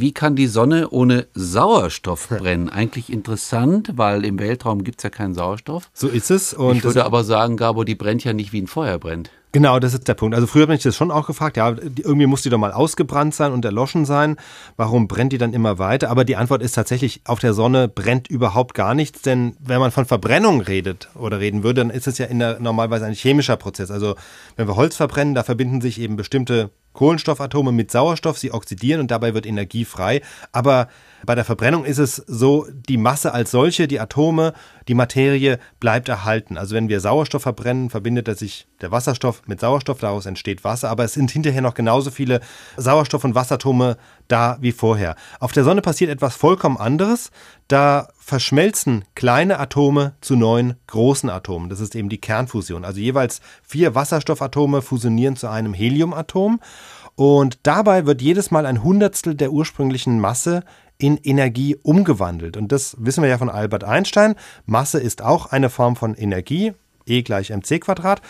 wie kann die Sonne ohne Sauerstoff brennen? Eigentlich interessant, weil im Weltraum gibt es ja keinen Sauerstoff. So ist es. Und ich würde aber sagen, Gabo, die brennt ja nicht wie ein Feuer brennt. Genau, das ist der Punkt. Also früher habe ich das schon auch gefragt, ja, irgendwie muss die doch mal ausgebrannt sein und erloschen sein. Warum brennt die dann immer weiter? Aber die Antwort ist tatsächlich, auf der Sonne brennt überhaupt gar nichts, denn wenn man von Verbrennung redet oder reden würde, dann ist es ja in der, normalerweise ein chemischer Prozess. Also wenn wir Holz verbrennen, da verbinden sich eben bestimmte Kohlenstoffatome mit Sauerstoff, sie oxidieren und dabei wird Energie frei. Aber bei der Verbrennung ist es so, die Masse als solche, die Atome, die Materie bleibt erhalten. Also wenn wir Sauerstoff verbrennen, verbindet er sich der Wasserstoff mit Sauerstoff, daraus entsteht Wasser, aber es sind hinterher noch genauso viele Sauerstoff- und Wasseratome da wie vorher. Auf der Sonne passiert etwas vollkommen anderes. Da verschmelzen kleine Atome zu neuen großen Atomen. Das ist eben die Kernfusion. Also jeweils vier Wasserstoffatome fusionieren zu einem Heliumatom. Und dabei wird jedes Mal ein Hundertstel der ursprünglichen Masse in Energie umgewandelt. Und das wissen wir ja von Albert Einstein. Masse ist auch eine Form von Energie, E gleich mc Quadrat.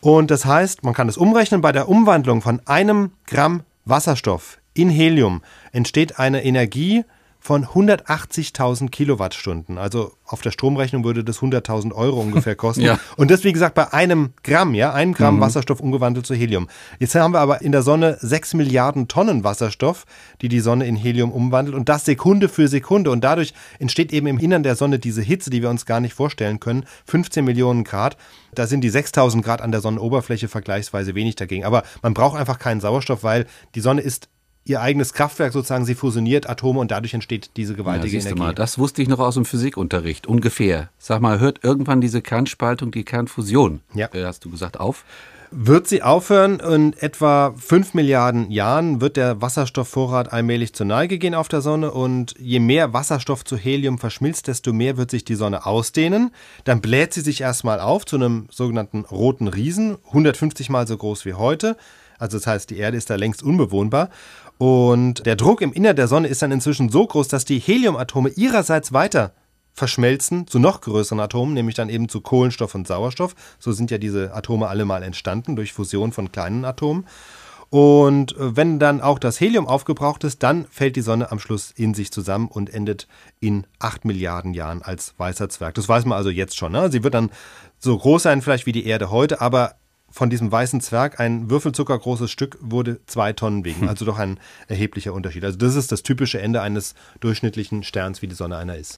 Und das heißt, man kann es umrechnen, bei der Umwandlung von einem Gramm Wasserstoff in Helium entsteht eine Energie, von 180.000 Kilowattstunden. Also auf der Stromrechnung würde das 100.000 Euro ungefähr kosten. ja. Und das, wie gesagt, bei einem Gramm, ja, einem Gramm mhm. Wasserstoff umgewandelt zu Helium. Jetzt haben wir aber in der Sonne 6 Milliarden Tonnen Wasserstoff, die die Sonne in Helium umwandelt und das Sekunde für Sekunde. Und dadurch entsteht eben im Innern der Sonne diese Hitze, die wir uns gar nicht vorstellen können. 15 Millionen Grad. Da sind die 6000 Grad an der Sonnenoberfläche vergleichsweise wenig dagegen. Aber man braucht einfach keinen Sauerstoff, weil die Sonne ist ihr eigenes Kraftwerk sozusagen, sie fusioniert Atome und dadurch entsteht diese gewaltige ja, Energie. Mal, das wusste ich noch aus dem Physikunterricht, ungefähr. Sag mal, hört irgendwann diese Kernspaltung, die Kernfusion, ja. Äh, hast du gesagt, auf? Wird sie aufhören? In etwa 5 Milliarden Jahren wird der Wasserstoffvorrat allmählich zur Neige gehen auf der Sonne und je mehr Wasserstoff zu Helium verschmilzt, desto mehr wird sich die Sonne ausdehnen. Dann bläht sie sich erstmal auf zu einem sogenannten roten Riesen, 150 mal so groß wie heute. Also das heißt, die Erde ist da längst unbewohnbar. Und der Druck im Innern der Sonne ist dann inzwischen so groß, dass die Heliumatome ihrerseits weiter verschmelzen zu noch größeren Atomen, nämlich dann eben zu Kohlenstoff und Sauerstoff. So sind ja diese Atome alle mal entstanden durch Fusion von kleinen Atomen. Und wenn dann auch das Helium aufgebraucht ist, dann fällt die Sonne am Schluss in sich zusammen und endet in 8 Milliarden Jahren als weißer Zwerg. Das weiß man also jetzt schon. Ne? Sie wird dann so groß sein vielleicht wie die Erde heute, aber von diesem weißen Zwerg ein würfelzuckergroßes Stück wurde zwei Tonnen wegen. Hm. Also doch ein erheblicher Unterschied. Also das ist das typische Ende eines durchschnittlichen Sterns, wie die Sonne einer ist.